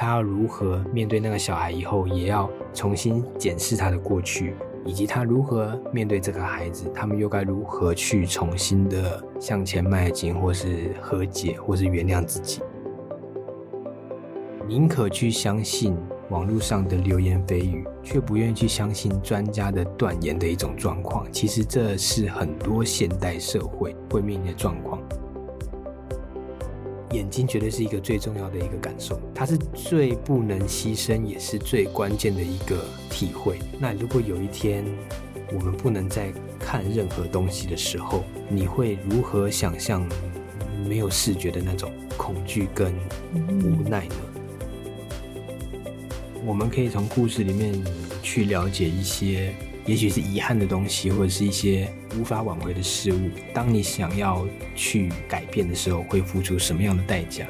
他要如何面对那个小孩以后，也要重新检视他的过去，以及他如何面对这个孩子，他们又该如何去重新的向前迈进，或是和解，或是原谅自己。宁可去相信网络上的流言蜚语，却不愿意去相信专家的断言的一种状况。其实这是很多现代社会会面临的状况。眼睛绝对是一个最重要的一个感受，它是最不能牺牲，也是最关键的一个体会。那如果有一天我们不能再看任何东西的时候，你会如何想象没有视觉的那种恐惧跟无奈呢？我们可以从故事里面去了解一些。也许是遗憾的东西，或者是一些无法挽回的事物。当你想要去改变的时候，会付出什么样的代价？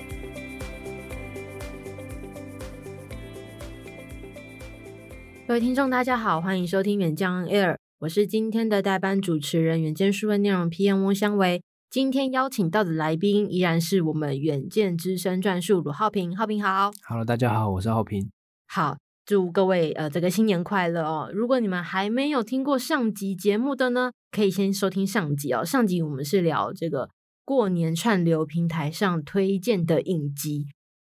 各位听众，大家好，欢迎收听远见 Air，我是今天的代班主持人，远见数位内容 PM 翁香维。今天邀请到的来宾依然是我们远见资深撰述鲁浩平，浩平好。Hello，大家好，我是浩平。好。祝各位呃这个新年快乐哦！如果你们还没有听过上集节目的呢，可以先收听上集哦。上集我们是聊这个过年串流平台上推荐的影集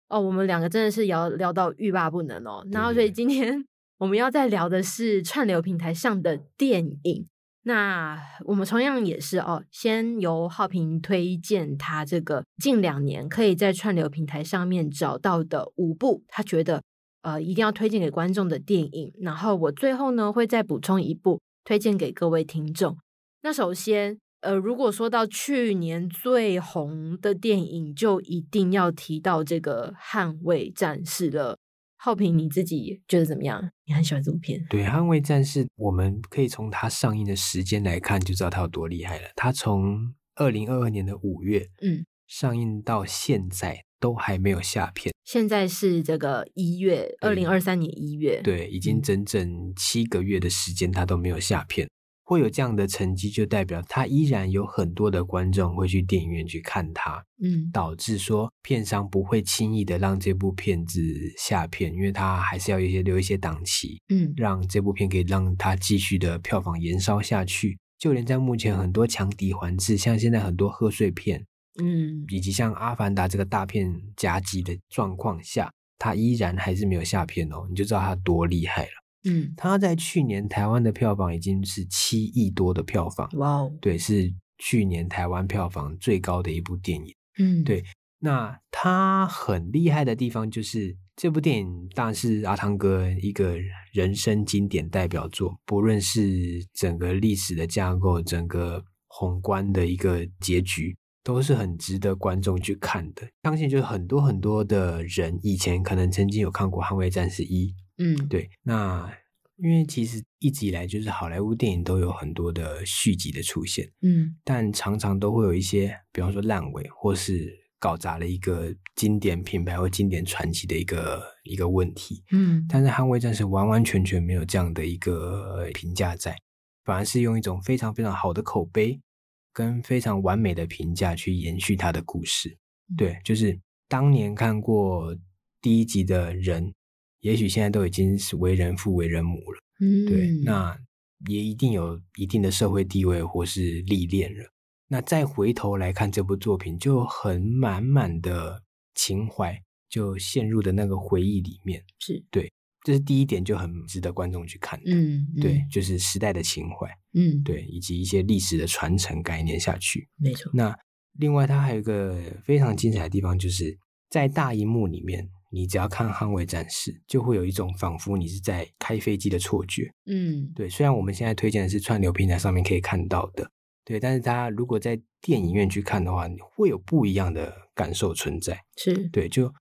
哦，我们两个真的是聊聊到欲罢不能哦。然后所以今天我们要再聊的是串流平台上的电影。那我们同样也是哦，先由浩平推荐他这个近两年可以在串流平台上面找到的五部，他觉得。呃，一定要推荐给观众的电影，然后我最后呢会再补充一部推荐给各位听众。那首先，呃，如果说到去年最红的电影，就一定要提到这个《捍卫战士》了。浩平，你自己觉得怎么样？你很喜欢这部片？对，《捍卫战士》，我们可以从它上映的时间来看，就知道它有多厉害了。它从二零二二年的五月，嗯，上映到现在。都还没有下片，现在是这个一月，二零二三年一月，对，已经整整七个月的时间，它都没有下片。会有这样的成绩，就代表它依然有很多的观众会去电影院去看它，嗯，导致说片商不会轻易的让这部片子下片，因为它还是要一些留一些档期，嗯，让这部片可以让它继续的票房延烧下去。就连在目前很多强敌环伺，像现在很多贺岁片。嗯，以及像《阿凡达》这个大片夹击的状况下，它依然还是没有下片哦，你就知道它多厉害了。嗯，它在去年台湾的票房已经是七亿多的票房，哇哦，对，是去年台湾票房最高的一部电影。嗯，对，那它很厉害的地方就是这部电影当然是阿汤哥一个人生经典代表作，不论是整个历史的架构，整个宏观的一个结局。都是很值得观众去看的。相信就是很多很多的人以前可能曾经有看过《捍卫战士一》，嗯，对。那因为其实一直以来就是好莱坞电影都有很多的续集的出现，嗯，但常常都会有一些，比方说烂尾或是搞砸了一个经典品牌或经典传奇的一个一个问题，嗯。但是《捍卫战士》完完全全没有这样的一个评价在，反而是用一种非常非常好的口碑。跟非常完美的评价去延续他的故事，对，就是当年看过第一集的人，也许现在都已经是为人父、为人母了，嗯，对，那也一定有一定的社会地位或是历练了。那再回头来看这部作品，就很满满的情怀，就陷入的那个回忆里面，是。对。这是第一点，就很值得观众去看的。嗯，嗯，对，就是时代的情怀，嗯，对，以及一些历史的传承概念下去，没错。那另外，它还有一个非常精彩的地方，就是在大荧幕里面，你只要看《捍卫战士》，就会有一种仿佛你是在开飞机的错觉。嗯，对。虽然我们现在推荐的是串流平台上面可以看到的，对，但是它如果在电影院去看的话，你会有不一样的感受存在。是对，就。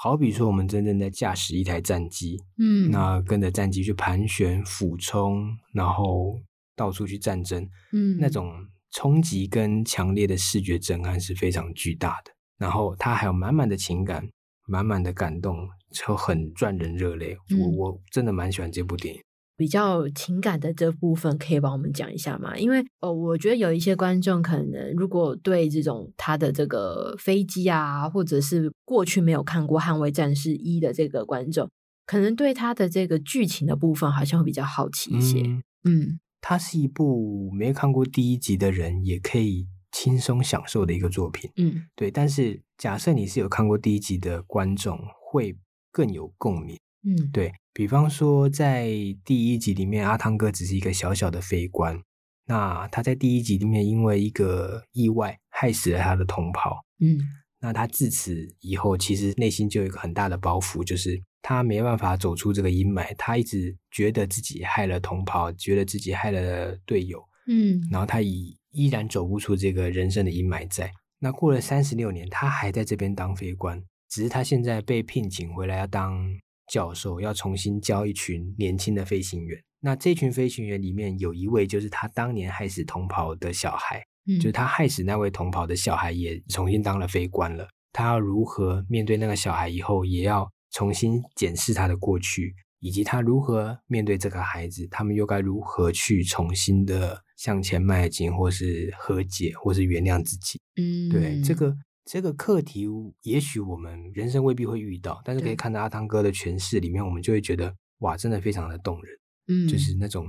好比说，我们真正在驾驶一台战机，嗯，那跟着战机去盘旋、俯冲，然后到处去战争，嗯，那种冲击跟强烈的视觉震撼是非常巨大的。然后它还有满满的情感、满满的感动，就很赚人热泪。嗯，我我真的蛮喜欢这部电影。比较情感的这部分，可以帮我们讲一下吗？因为呃，我觉得有一些观众可能如果对这种他的这个飞机啊，或者是过去没有看过《捍卫战士一》的这个观众，可能对他的这个剧情的部分好像会比较好奇一些。嗯，嗯，它是一部没看过第一集的人也可以轻松享受的一个作品。嗯，对。但是假设你是有看过第一集的观众，会更有共鸣。嗯，对。比方说，在第一集里面，阿汤哥只是一个小小的飞官。那他在第一集里面，因为一个意外害死了他的同袍。嗯，那他自此以后，其实内心就有一个很大的包袱，就是他没办法走出这个阴霾。他一直觉得自己害了同袍，觉得自己害了队友。嗯，然后他以依然走不出这个人生的阴霾在。那过了三十六年，他还在这边当飞官，只是他现在被聘请回来要当。教授要重新教一群年轻的飞行员，那这群飞行员里面有一位就是他当年害死同袍的小孩，嗯，就是他害死那位同袍的小孩也重新当了飞官了。他要如何面对那个小孩以后，也要重新检视他的过去，以及他如何面对这个孩子，他们又该如何去重新的向前迈进，或是和解，或是原谅自己。嗯，对这个。这个课题，也许我们人生未必会遇到，但是可以看到阿汤哥的诠释里面，我们就会觉得哇，真的非常的动人。嗯，就是那种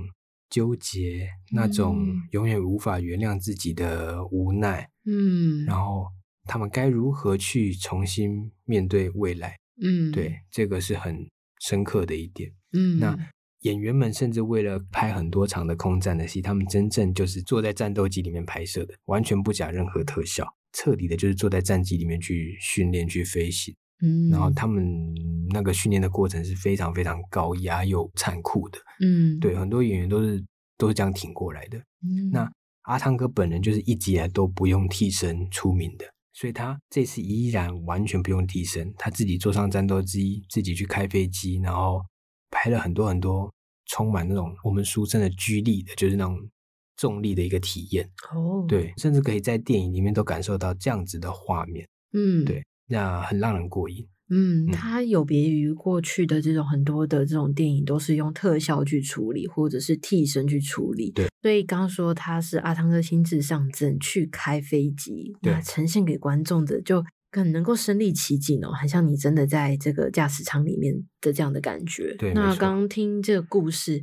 纠结，那种永远无法原谅自己的无奈。嗯，然后他们该如何去重新面对未来？嗯，对，这个是很深刻的一点。嗯，那演员们甚至为了拍很多场的空战的戏，他们真正就是坐在战斗机里面拍摄的，完全不加任何特效。彻底的，就是坐在战机里面去训练、去飞行，嗯，然后他们那个训练的过程是非常非常高压又残酷的，嗯，对，很多演员都是都是这样挺过来的。嗯，那阿汤哥本人就是一直以来都不用替身出名的，所以他这次依然完全不用替身，他自己坐上战斗机，自己去开飞机，然后拍了很多很多充满那种我们俗称的 G 力的，就是那种。重力的一个体验哦，对，甚至可以在电影里面都感受到这样子的画面，嗯，对，那很让人过瘾。嗯，它有别于过去的这种很多的这种电影都是用特效去处理，或者是替身去处理。对，所以刚刚说他是阿汤哥亲自上阵去开飞机，那呈现给观众的就更能够身临其境哦，很像你真的在这个驾驶舱里面的这样的感觉。对，那刚刚听这个故事。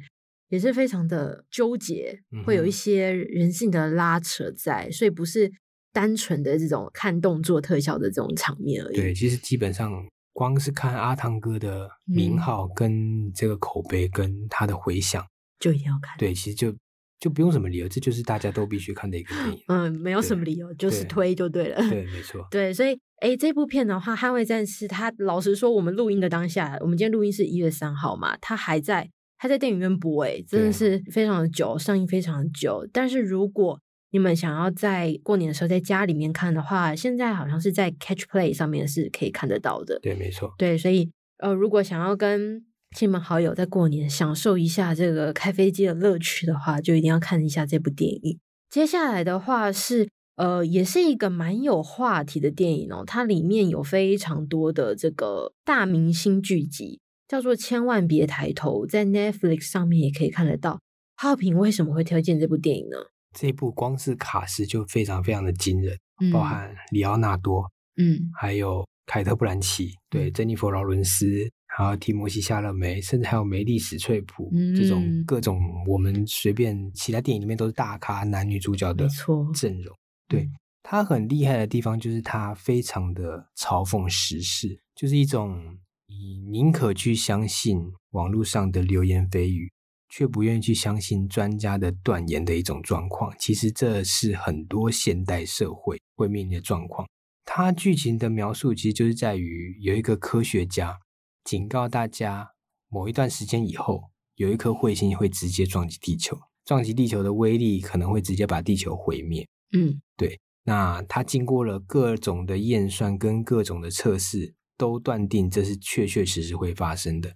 也是非常的纠结，会有一些人性的拉扯在，嗯、所以不是单纯的这种看动作特效的这种场面而已。对，其实基本上光是看阿汤哥的名号跟这个口碑跟他的回响，嗯，就一定要看。对，其实就就不用什么理由，这就是大家都必须看的一个电影。嗯，没有什么理由，就是推就对了。对，没错。对，所以哎，这部片的话，《捍卫战士》，他老实说，我们录音的当下，我们今天录音是一月三号嘛，他还在。他在电影院播，哎，真的是非常的久，上映非常的久。但是如果你们想要在过年的时候在家里面看的话，现在好像是在 Catch Play 上面是可以看得到的。对，没错。对，所以呃，如果想要跟亲朋好友在过年享受一下这个开飞机的乐趣的话，就一定要看一下这部电影。接下来的话是呃，也是一个蛮有话题的电影哦，它里面有非常多的这个大明星聚集。叫做千万别抬头，在 Netflix 上面也可以看得到。浩平为什么会推荐这部电影呢？这部光是卡司就非常非常的惊人，嗯、包含里奥纳多，嗯，还有凯特·布兰奇，对，珍妮佛·劳伦斯，还有提摩西·夏勒梅，甚至还有梅丽史翠普，嗯、这种各种我们随便其他电影里面都是大咖男女主角的阵容。对，他很厉害的地方就是他非常的嘲讽时事，就是一种。你宁可去相信网络上的流言蜚语，却不愿意去相信专家的断言的一种状况。其实这是很多现代社会会面临的状况。它剧情的描述其实就是在于有一个科学家警告大家，某一段时间以后，有一颗彗星会直接撞击地球，撞击地球的威力可能会直接把地球毁灭。嗯，对。那他经过了各种的验算跟各种的测试。都断定这是确确实实会发生的，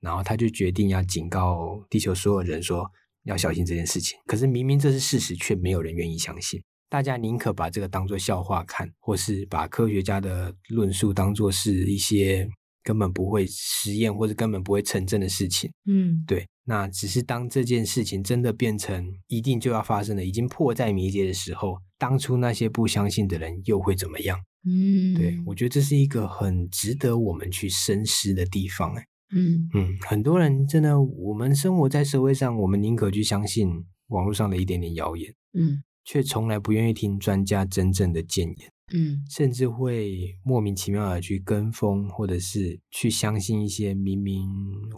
然后他就决定要警告地球所有人说要小心这件事情。可是明明这是事实，却没有人愿意相信。大家宁可把这个当做笑话看，或是把科学家的论述当作是一些根本不会实验或者根本不会成真的事情。嗯，对。那只是当这件事情真的变成一定就要发生的，已经迫在眉睫的时候，当初那些不相信的人又会怎么样？嗯，对，我觉得这是一个很值得我们去深思的地方。哎，嗯嗯，很多人真的，我们生活在社会上，我们宁可去相信网络上的一点点谣言，嗯，却从来不愿意听专家真正的建言。嗯，甚至会莫名其妙的去跟风，或者是去相信一些明明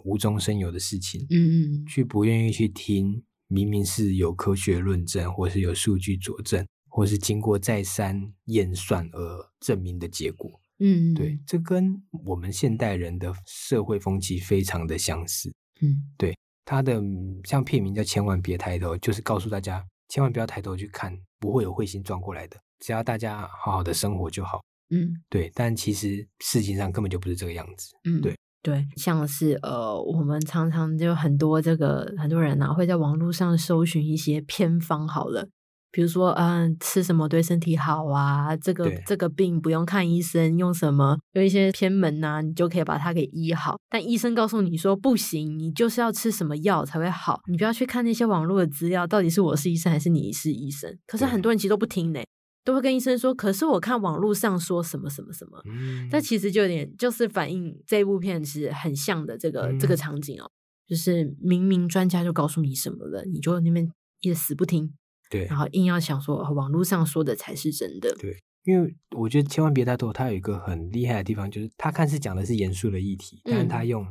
无中生有的事情。嗯嗯，去不愿意去听明明是有科学论证，或是有数据佐证，或是经过再三验算而证明的结果。嗯，对，这跟我们现代人的社会风气非常的相似。嗯，对，他的像片名叫“千万别抬头”，就是告诉大家千万不要抬头去看，不会有彗星撞过来的。只要大家好好的生活就好，嗯，对。但其实事情上根本就不是这个样子，嗯，对对。像是呃，我们常常就很多这个很多人呐、啊，会在网络上搜寻一些偏方，好了。比如说，嗯，吃什么对身体好啊？这个这个病不用看医生，用什么？有一些偏门呐、啊，你就可以把它给医好。但医生告诉你说不行，你就是要吃什么药才会好。你不要去看那些网络的资料，到底是我是医生还是你是医生？可是很多人其实都不听呢。都会跟医生说，可是我看网络上说什么什么什么，嗯，但其实就有点就是反映这部片是很像的这个、嗯、这个场景哦，就是明明专家就告诉你什么了，你就那边一直死不听，对，然后硬要想说网络上说的才是真的，对，因为我觉得千万别抬头，它有一个很厉害的地方，就是它看似讲的是严肃的议题，但是他用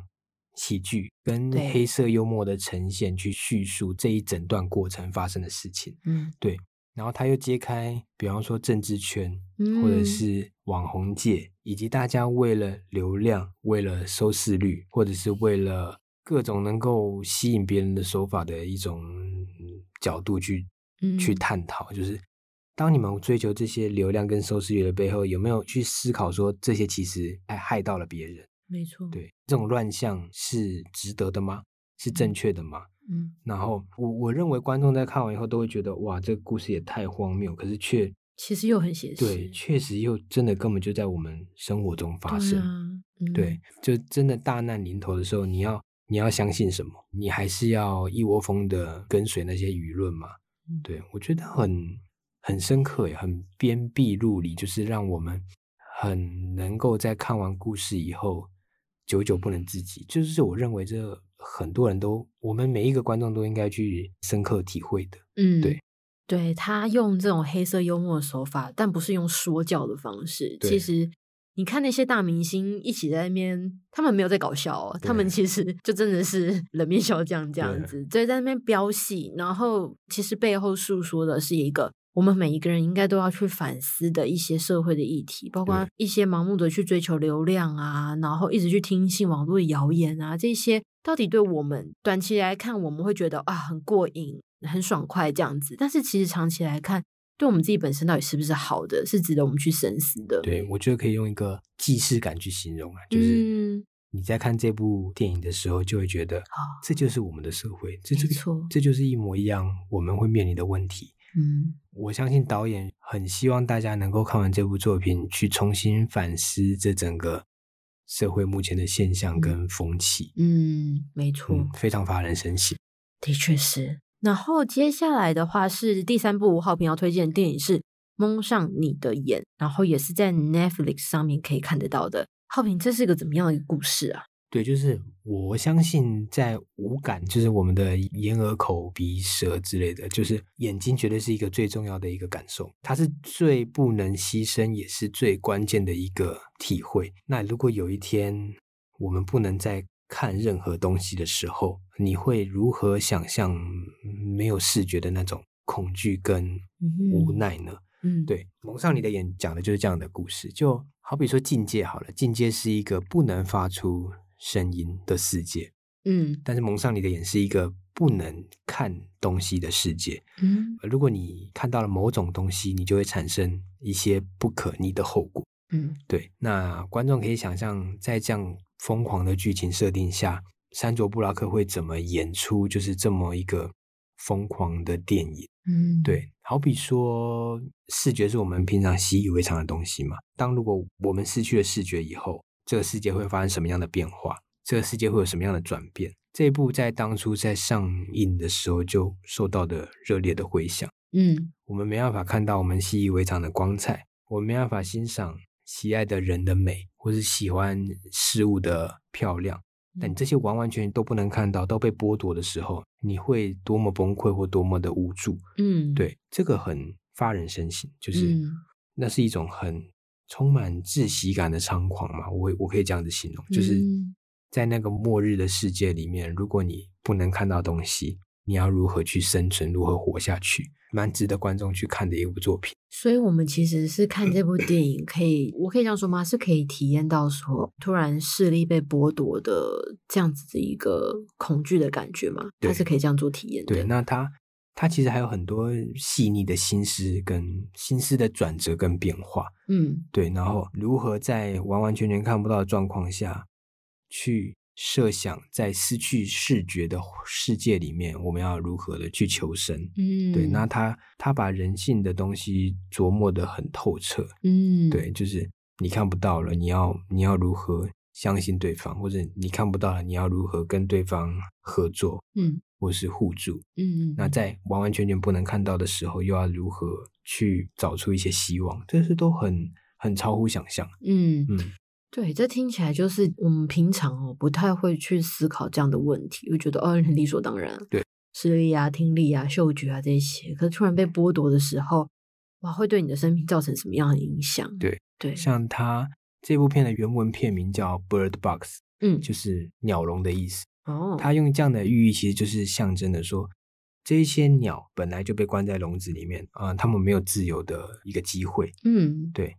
喜剧跟黑色幽默的呈现去叙述这一整段过程发生的事情，嗯，对。然后他又揭开，比方说政治圈，或者是网红界，嗯，以及大家为了流量、为了收视率，或者是为了各种能够吸引别人的手法的一种角度去，嗯，去探讨。就是当你们追求这些流量跟收视率的背后，有没有去思考说这些其实还害到了别人？没错，对，这种乱象是值得的吗？是正确的吗？嗯，然后我我认为观众在看完以后都会觉得哇，这个故事也太荒谬，可是却其实又很写实。对，确实又真的根本就在我们生活中发生。对啊，嗯，对，就真的大难临头的时候，你要你要相信什么？你还是要一窝蜂的跟随那些舆论嘛？嗯，对，我觉得很很深刻也很鞭辟入里，就是让我们很能够在看完故事以后久久不能自己。就是我认为这。很多人都，我们每一个观众都应该去深刻体会的。嗯，对，对，他用这种黑色幽默的手法，但不是用说教的方式。其实你看那些大明星一起在那边，他们没有在搞笑哦，他们其实就真的是 冷面笑匠这样子，所以在那边飙戏，然后其实背后诉说的是一个。我们每一个人应该都要去反思的一些社会的议题，包括一些盲目的去追求流量啊，然后一直去听信网络的谣言啊，这些到底对我们短期来看，我们会觉得啊很过瘾、很爽快这样子，但是其实长期来看，对我们自己本身到底是不是好的，是值得我们去深思的。对，我觉得可以用一个既视感去形容啊，就是你在看这部电影的时候，就会觉得，这就是我们的社会，这这个这就是一模一样我们会面临的问题。嗯，我相信导演很希望大家能够看完这部作品，去重新反思这整个社会目前的现象跟风气。嗯，没错，嗯，非常发人深省。的确是。然后接下来的话是第三部浩平要推荐的电影是《蒙上你的眼》，然后也是在 Netflix 上面可以看得到的。浩平，这是一个怎么样的一个故事啊？对，就是我相信在五感，就是我们的眼、耳、口、鼻、舌之类的，就是眼睛绝对是一个最重要的一个感受，它是最不能牺牲，也是最关键的一个体会。那如果有一天我们不能再看任何东西的时候，你会如何想象没有视觉的那种恐惧跟无奈呢？嗯，对，蒙上你的眼讲的就是这样的故事，就好比说境界好了，境界是一个不能发出。声音的世界，嗯，但是蒙上你的眼是一个不能看东西的世界，嗯，如果你看到了某种东西，你就会产生一些不可逆的后果，嗯，对。那观众可以想象，在这样疯狂的剧情设定下，山卓布拉克会怎么演出，就是这么一个疯狂的电影，嗯，对。好比说，视觉是我们平常习以为常的东西嘛，当如果我们失去了视觉以后。这个世界会发生什么样的变化？这个世界会有什么样的转变？这一部在当初在上映的时候就受到的热烈的回响。嗯，我们没办法看到我们习以为常的光彩，我们没办法欣赏喜爱的人的美，或是喜欢事物的漂亮。但这些完完全全都不能看到，都被剥夺的时候，你会多么崩溃或多么的无助？嗯，对，这个很发人深省，就是、嗯、那是一种很充满窒息感的猖狂嘛。我我可以这样子形容，就是。嗯在那个末日的世界里面，如果你不能看到东西，你要如何去生存，如何活下去？蛮值得观众去看的一部作品。所以，我们其实是看这部电影，可以，我可以这样说吗？是可以体验到说，突然视力被剥夺的这样子的一个恐惧的感觉吗？它是可以这样做体验的。对，那它它其实还有很多细腻的心思跟心思的转折跟变化。嗯，对，然后如何在完完全全看不到的状况下，去设想在失去视觉的世界里面，我们要如何的去求生？嗯，对，那他他把人性的东西琢磨得很透彻。嗯，对，就是你看不到了，你要你要如何相信对方，或者你看不到了，你要如何跟对方合作？嗯，或是互助？嗯，那在完完全全不能看到的时候，又要如何去找出一些希望？这是都很很超乎想象。嗯嗯。对，这听起来就是我们平常哦不太会去思考这样的问题，会觉得哦很理所当然。对，视力啊、听力啊、嗅觉啊这些，可是突然被剥夺的时候，哇，会对你的生命造成什么样的影响？对对，像他这部片的原文片名叫《Bird Box》，嗯，就是鸟笼的意思。哦，他用这样的寓意，其实就是象征的说，这些鸟本来就被关在笼子里面啊，呃，他们没有自由的一个机会。嗯，对。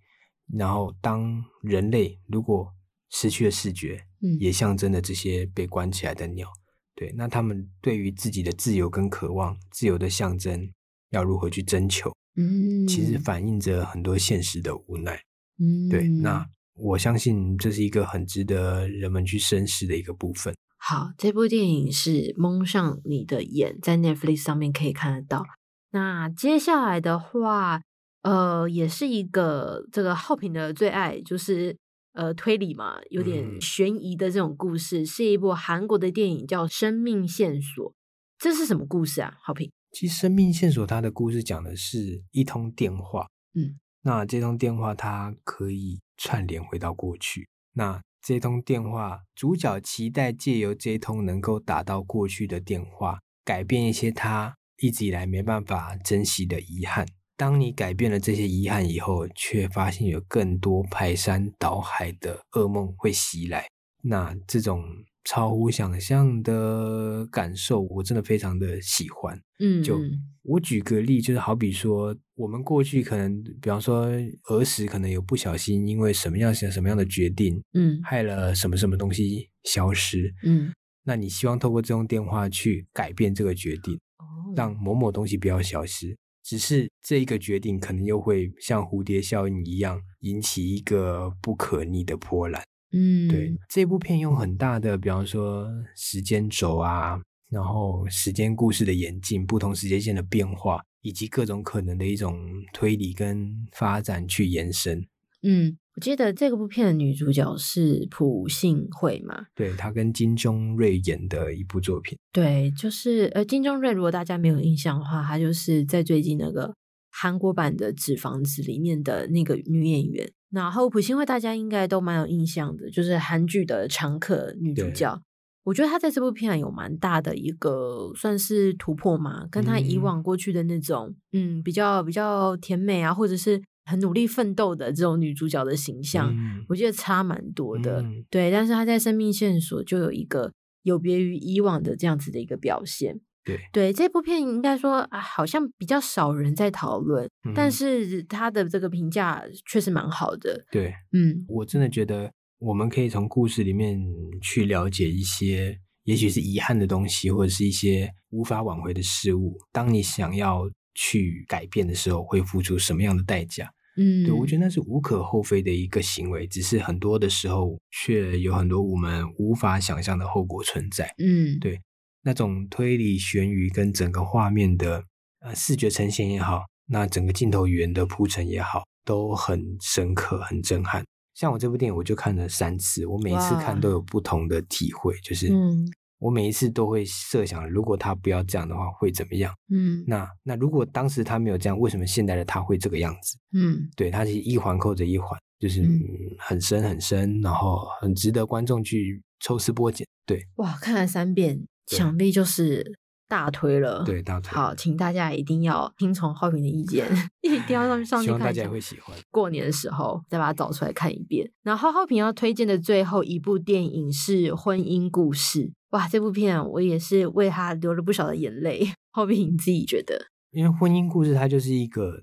然后，当人类如果失去了视觉，嗯，也象征了这些被关起来的鸟，对，那他们对于自己的自由跟渴望，自由的象征要如何去征求？嗯，其实反映着很多现实的无奈。嗯，对，那我相信这是一个很值得人们去深思的一个部分。好，这部电影是《蒙上你的眼》，在 Netflix 上面可以看得到。那接下来的话。呃，也是一个这个浩平的最爱，就是呃推理嘛，有点悬疑的这种故事，嗯、是一部韩国的电影，叫《生命线索》。这是什么故事啊？浩平？其实《生命线索》它的故事讲的是一通电话，嗯，那这通电话它可以串联回到过去。那这通电话主角期待借由这通能够打到过去的电话，改变一些他一直以来没办法珍惜的遗憾。当你改变了这些遗憾以后，却发现有更多排山倒海的噩梦会袭来，那这种超乎想象的感受，我真的非常的喜欢。嗯，就我举个例，就是好比说，我们过去可能，比方说儿时可能有不小心，因为什么样什么样的决定，嗯，害了什么什么东西消失，嗯，那你希望透过这通电话去改变这个决定，哦，让某某东西不要消失。只是这一个决定，可能又会像蝴蝶效应一样，引起一个不可逆的波澜。嗯，对，这部片用很大的，比方说时间轴啊，然后时间故事的演进，不同时间线的变化，以及各种可能的一种推理跟发展去延伸。嗯。我记得这个部片的女主角是朴信惠嘛？对，她跟金钟瑞演的一部作品。对，就是呃，金钟瑞，如果大家没有印象的话，她就是在最近那个韩国版的《纸房子》里面的那个女演员。然后朴信惠大家应该都蛮有印象的，就是韩剧的常客女主角。我觉得她在这部片有蛮大的一个算是突破嘛，跟她以往过去的那种嗯，嗯比较比较甜美啊，或者是。很努力奋斗的这种女主角的形象，嗯、我觉得差蛮多的。嗯、对，但是她在生命线索就有一个有别于以往的这样子的一个表现。对，对，这部片应该说啊，好像比较少人在讨论，嗯、但是她的这个评价确实蛮好的。对，嗯，我真的觉得我们可以从故事里面去了解一些，也许是遗憾的东西，或者是一些无法挽回的事物。当你想要。去改变的时候会付出什么样的代价？嗯，对，我觉得那是无可厚非的一个行为，只是很多的时候却有很多我们无法想象的后果存在。嗯，对，那种推理悬疑跟整个画面的呃视觉呈现也好，那整个镜头语言的铺陈也好，都很深刻、很震撼。像我这部电影，我就看了三次，我每次看都有不同的体会，就是，嗯。我每一次都会设想，如果他不要这样的话，会怎么样？嗯，那那如果当时他没有这样，为什么现在的他会这个样子？嗯，对，他是一环扣着一环，就是、嗯、很深很深，然后很值得观众去抽丝剥茧。对，哇，看了三遍，想必就是。大推了，对，大推。好，请大家一定要听从浩平的意见，一定要上去上去看。希望大家也会喜欢。过年的时候再把它找出来看一遍。然后浩平要推荐的最后一部电影是《婚姻故事》。哇，这部片我也是为他流了不少的眼泪。浩平你自己觉得？因为《婚姻故事》它就是一个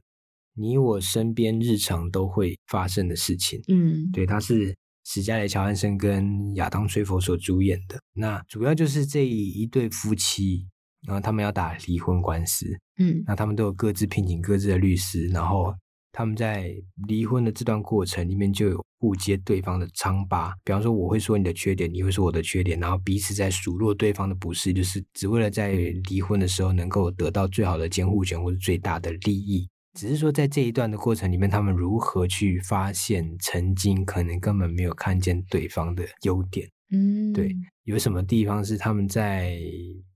你我身边日常都会发生的事情。嗯，对，它是史嘉蕾·乔汉森跟亚当·崔佛所主演的。那主要就是这一对夫妻。然后他们要打离婚官司，嗯，那他们都有各自聘请各自的律师，然后他们在离婚的这段过程里面就有互揭对方的疮疤，比方说我会说你的缺点，你会说我的缺点，然后彼此在数落对方的不是，就是只为了在离婚的时候能够得到最好的监护权或者最大的利益。只是说在这一段的过程里面，他们如何去发现曾经可能根本没有看见对方的优点，嗯，对，有什么地方是他们在。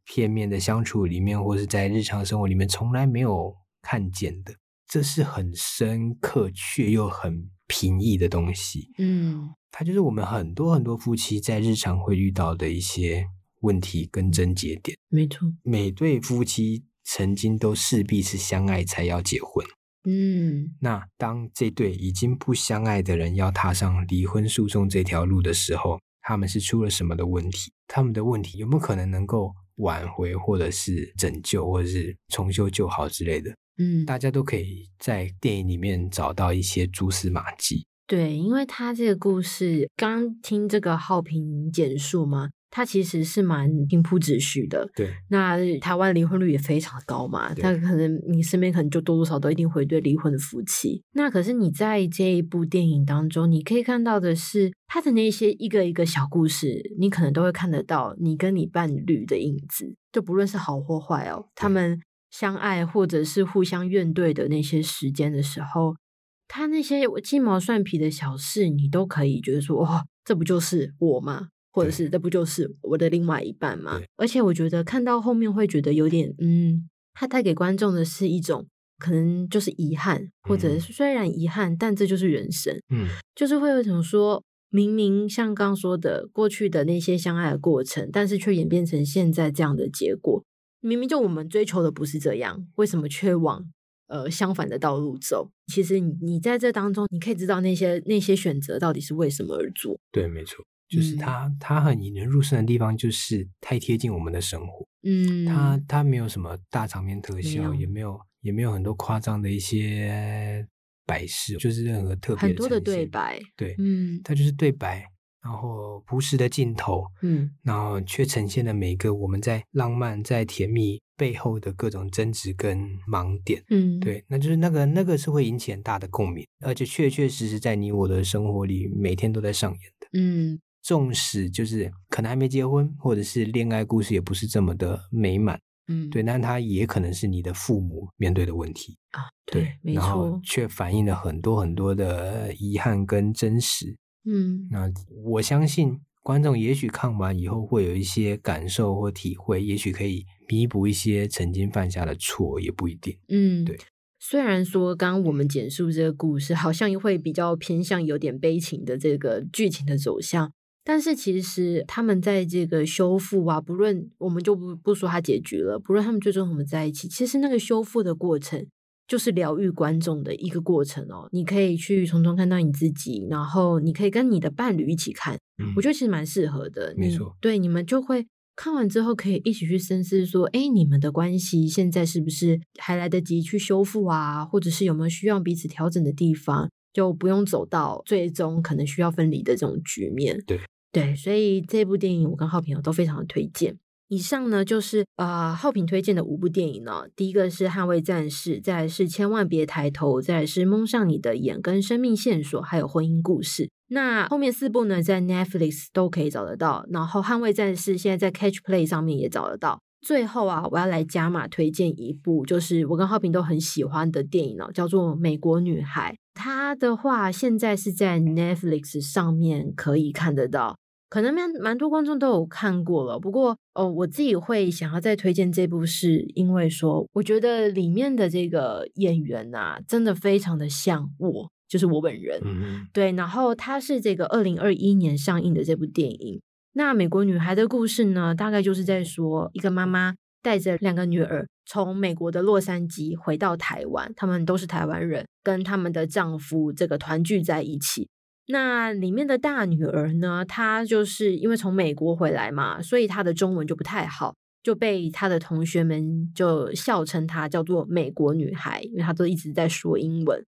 片面的相处里面，或是在日常生活里面从来没有看见的，这是很深刻却又很平易的东西。嗯，它就是我们很多很多夫妻在日常会遇到的一些问题跟症结点。没错，每对夫妻曾经都势必是相爱才要结婚。嗯，那当这对已经不相爱的人要踏上离婚诉讼这条路的时候，他们是出了什么的问题？他们的问题有没有可能能够？挽回，或者是拯救，或者是重修旧好之类的，嗯，大家都可以在电影里面找到一些蛛丝马迹。对，因为他这个故事，刚听这个浩平简述嘛。他其实是蛮平铺直叙的，对。那台湾离婚率也非常高嘛，那可能你身边可能就多多少少都一定会对离婚的夫妻。那可是你在这一部电影当中，你可以看到的是他的那些一个一个小故事，你可能都会看得到你跟你伴侣的影子，就不论是好或坏哦，他们相爱或者是互相怨怼的那些时间的时候，他那些鸡毛蒜皮的小事，你都可以觉得说，哇，这不就是我吗？或者是这不就是我的另外一半吗？而且我觉得看到后面会觉得有点，嗯，他带给观众的是一种可能就是遗憾，或者是虽然遗憾，但这就是人生，嗯，就是会有一种说，明明像刚说的过去的那些相爱的过程，但是却演变成现在这样的结果。明明就我们追求的不是这样，为什么却往呃相反的道路走？其实你你在这当中，你可以知道那些那些选择到底是为什么而做。对，没错。就是它，它很引人入胜的地方，就是太贴近我们的生活。嗯，它它没有什么大场面特效，没也没有也没有很多夸张的一些摆饰，就是任何特别的很多的对白。对，嗯，它就是对白，然后朴实的镜头，嗯，然后却呈现了每个我们在浪漫、在甜蜜背后的各种争执跟盲点。嗯，对，那就是那个那个是会引起很大的共鸣，而且确确实实在你我的生活里每天都在上演的。嗯。纵使就是可能还没结婚，或者是恋爱故事也不是这么的美满，嗯，对，但它也可能是你的父母面对的问题啊，对，对没错，然后却反映了很多很多的遗憾跟真实，嗯，那我相信观众也许看完以后会有一些感受或体会，也许可以弥补一些曾经犯下的错，也不一定，嗯，对。虽然说刚刚我们简述这个故事，好像会比较偏向有点悲情的这个剧情的走向。但是其实他们在这个修复啊，不论我们就不不说他结局了，不论他们最终怎么在一起，其实那个修复的过程就是疗愈观众的一个过程哦。你可以去从中看到你自己，然后你可以跟你的伴侣一起看，嗯、我觉得其实蛮适合的。没错，对，你们就会看完之后可以一起去深思说，哎，你们的关系现在是不是还来得及去修复啊？或者是有没有需要彼此调整的地方，就不用走到最终可能需要分离的这种局面。对。对，所以这部电影我跟浩平都非常的推荐。以上呢就是呃浩平推荐的五部电影呢，第一个是《捍卫战士》，再来是《千万别抬头》，再来是《蒙上你的眼》跟《生命线索》，还有《婚姻故事》。那后面四部呢，在 Netflix 都可以找得到。然后《捍卫战士》现在在 Catch Play 上面也找得到。最后啊，我要来加码推荐一部，就是我跟浩平都很喜欢的电影呢，叫做《美国女孩》。它的话现在是在 Netflix 上面可以看得到。可能蛮蛮多观众都有看过了。不过哦，我自己会想要再推荐这部，是因为说，我觉得里面的这个演员啊，真的非常的像我，就是我本人。嗯，对，然后他是这个二零二一年上映的这部电影。那美国女孩的故事呢，大概就是在说一个妈妈带着两个女儿从美国的洛杉矶回到台湾，他们都是台湾人，跟他们的丈夫这个团聚在一起。那里面的大女儿呢，她就是因为从美国回来嘛，所以她的中文就不太好，就被她的同学们就笑称她叫做美国女孩，因为她都一直在说英文。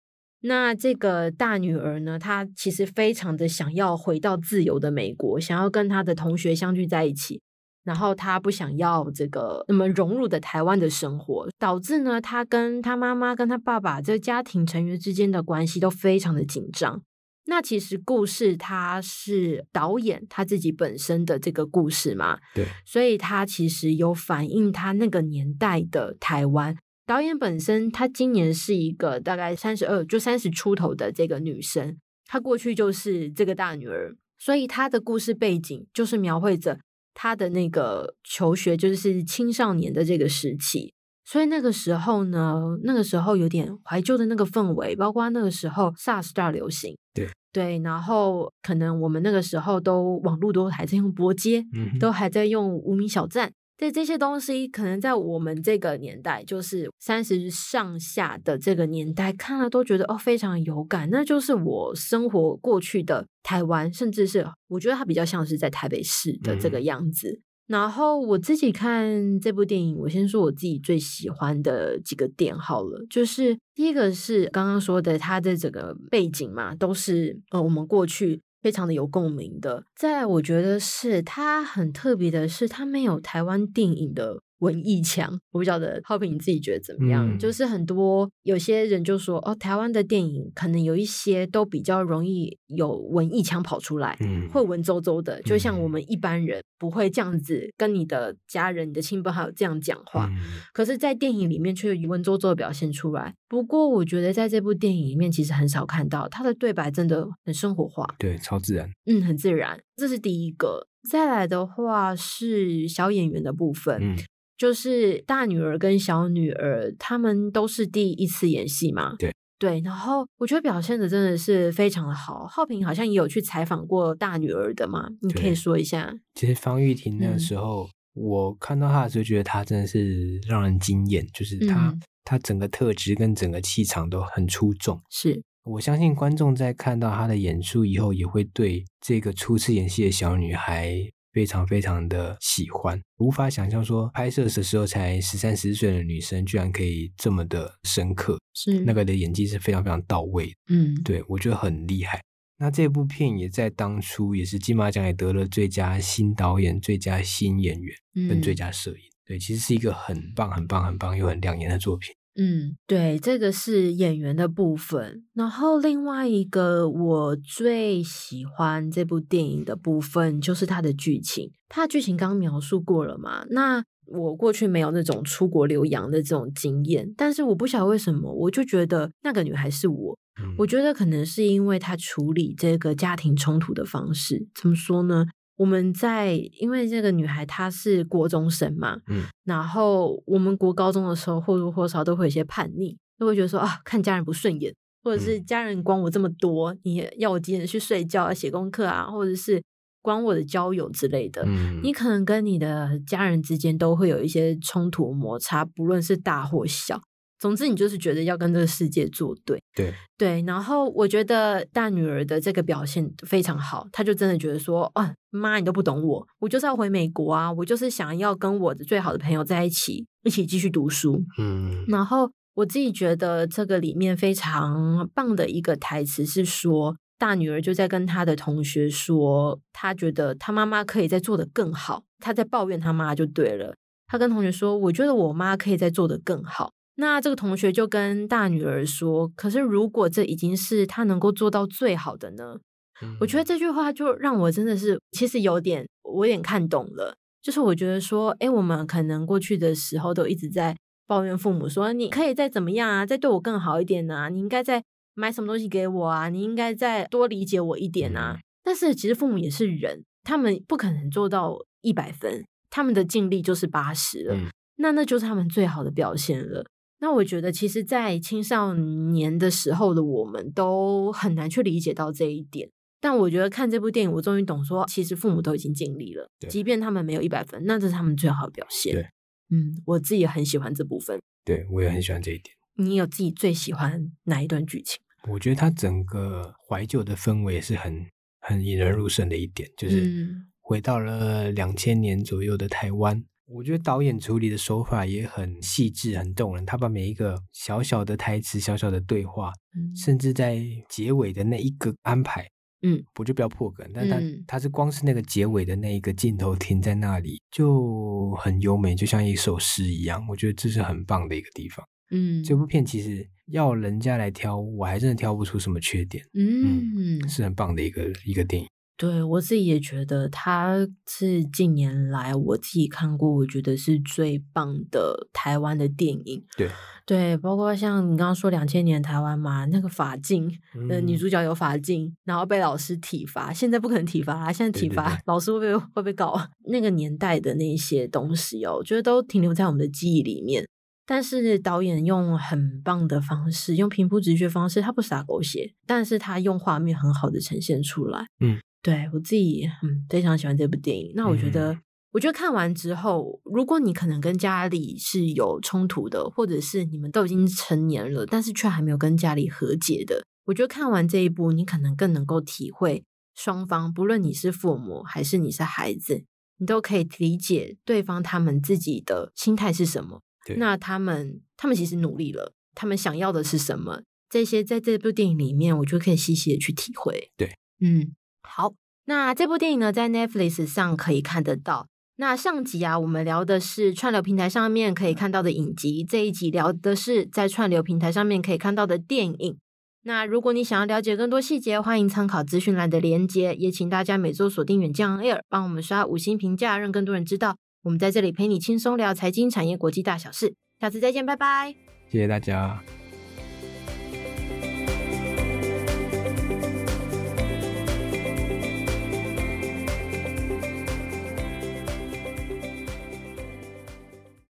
那这个大女儿呢，她其实非常的想要回到自由的美国，想要跟她的同学相聚在一起，然后她不想要这个那么融入的台湾的生活，导致呢，她跟她妈妈跟她爸爸这家庭成员之间的关系都非常的紧张。那其实故事它是导演他自己本身的这个故事嘛，对，所以他其实有反映他那个年代的台湾。导演本身他今年是一个大概三十二就三十出头的这个女生，她过去就是这个大女儿，所以她的故事背景就是描绘着她的那个求学，就是青少年的这个时期。所以那个时候呢，那个时候有点怀旧的那个氛围，包括那个时候 SARS 大流行，对。对，然后可能我们那个时候都网络都还在用拨接，嗯，都还在用无名小站，对这些东西，可能在我们这个年代，就是三十上下的这个年代，看了都觉得哦非常有感，那就是我生活过去的台湾，甚至是我觉得它比较像是在台北市的这个样子。嗯然后我自己看这部电影，我先说我自己最喜欢的几个点好了，就是第一个是刚刚说的，它的整个背景嘛，都是呃我们过去非常的有共鸣的。再来，我觉得是它很特别的是，它没有台湾电影的。文艺腔，我不晓得浩平你自己觉得怎么样？嗯、就是很多有些人就说哦，台湾的电影可能有一些都比较容易有文艺腔跑出来，嗯，会文绉绉的，就像我们一般人不会这样子跟你的家人、你的亲朋好友这样讲话，嗯、可是，在电影里面却有文绉绉的表现出来。不过，我觉得在这部电影里面，其实很少看到他的对白，真的很生活化，对，超自然，嗯，很自然。这是第一个。再来的话是小演员的部分，嗯。就是大女儿跟小女儿，他们都是第一次演戏嘛。对对，然后我觉得表现的真的是非常的好。浩平好像也有去采访过大女儿的嘛，你可以说一下。其实方玉婷那个时候，嗯、我看到她的时候，觉得她真的是让人惊艳，就是她、嗯、她整个特质跟整个气场都很出众。是我相信观众在看到她的演出以后，也会对这个初次演戏的小女孩。非常非常的喜欢，无法想象说拍摄的时候才十三十四岁的女生，居然可以这么的深刻，是那个的演技是非常非常到位，嗯，对我觉得很厉害。那这部片也在当初也是金马奖也得了最佳新导演、最佳新演员跟最佳摄影，嗯、对，其实是一个很棒、很棒、很棒又很亮眼的作品。嗯，对，这个是演员的部分。然后另外一个我最喜欢这部电影的部分，就是它的剧情。它的剧情刚刚描述过了嘛？那我过去没有那种出国留洋的这种经验，但是我不晓得为什么，我就觉得那个女孩是我。嗯、我觉得可能是因为她处理这个家庭冲突的方式，怎么说呢？我们在因为这个女孩她是国中生嘛，嗯，然后我们国高中的时候或多或少都会有一些叛逆，都会觉得说啊，看家人不顺眼，或者是家人管我这么多，你要我几点去睡觉啊、写功课啊，或者是管我的交友之类的，嗯，你可能跟你的家人之间都会有一些冲突摩擦，不论是大或小。总之，你就是觉得要跟这个世界作对，对对。然后我觉得大女儿的这个表现非常好，她就真的觉得说，啊，妈，你都不懂我，我就是要回美国啊，我就是想要跟我的最好的朋友在一起，一起继续读书。嗯。然后我自己觉得这个里面非常棒的一个台词是说，大女儿就在跟她的同学说，她觉得她妈妈可以再做得更好，她在抱怨她妈就对了。她跟同学说，我觉得我妈可以再做得更好。那这个同学就跟大女儿说：“可是如果这已经是他能够做到最好的呢？”嗯、我觉得这句话就让我真的是其实有点我有点看懂了。就是我觉得说，哎，我们可能过去的时候都一直在抱怨父母说：“你可以再怎么样啊，再对我更好一点啊，你应该再买什么东西给我啊，你应该再多理解我一点啊。嗯”但是其实父母也是人，他们不可能做到一百分，他们的尽力就是八十了，嗯、那那就是他们最好的表现了。那我觉得，其实，在青少年的时候的我们都很难去理解到这一点。但我觉得看这部电影，我终于懂说，其实父母都已经尽力了，即便他们没有一百分，那这是他们最好的表现。对，嗯，我自己也很喜欢这部分。对，我也很喜欢这一点。你有自己最喜欢哪一段剧情？我觉得它整个怀旧的氛围也是很很引人入胜的一点，就是回到了两千年左右的台湾。我觉得导演处理的手法也很细致、很动人。他把每一个小小的台词、小小的对话，嗯、甚至在结尾的那一个安排，嗯，我就不要破梗。但他、嗯、他是光是那个结尾的那一个镜头停在那里，就很优美，就像一首诗一样。我觉得这是很棒的一个地方。嗯，这部片其实要人家来挑，我还真的挑不出什么缺点。嗯，嗯，是很棒的一个一个电影。对，我自己也觉得，他是近年来我自己看过，我觉得是最棒的台湾的电影。对对，包括像你刚刚说两千年台湾嘛，那个发禁，呃、嗯，女主角有法镜，然后被老师体罚，现在不可能体罚啦，现在体罚老师会不会会被搞？那个年代的那些东西哦，我觉得都停留在我们的记忆里面。但是导演用很棒的方式，用平铺直叙方式，他不撒狗血，但是他用画面很好的呈现出来。嗯。对，我自己嗯非常喜欢这部电影。那我觉得，嗯、我觉得看完之后，如果你可能跟家里是有冲突的，或者是你们都已经成年了，但是却还没有跟家里和解的，我觉得看完这一部，你可能更能够体会双方，不论你是父母还是你是孩子，你都可以理解对方他们自己的心态是什么。对那他们他们其实努力了，他们想要的是什么？这些在这部电影里面，我觉得可以细细的去体会。对，嗯。好，那这部电影呢，在 Netflix 上可以看得到。那上集啊，我们聊的是串流平台上面可以看到的影集，这一集聊的是在串流平台上面可以看到的电影。那如果你想要了解更多细节，欢迎参考资讯栏的连接，也请大家每周锁定远见 Air，帮我们刷五星评价，让更多人知道我们在这里陪你轻松聊财经、产业、国际大小事。下次再见，拜拜！谢谢大家。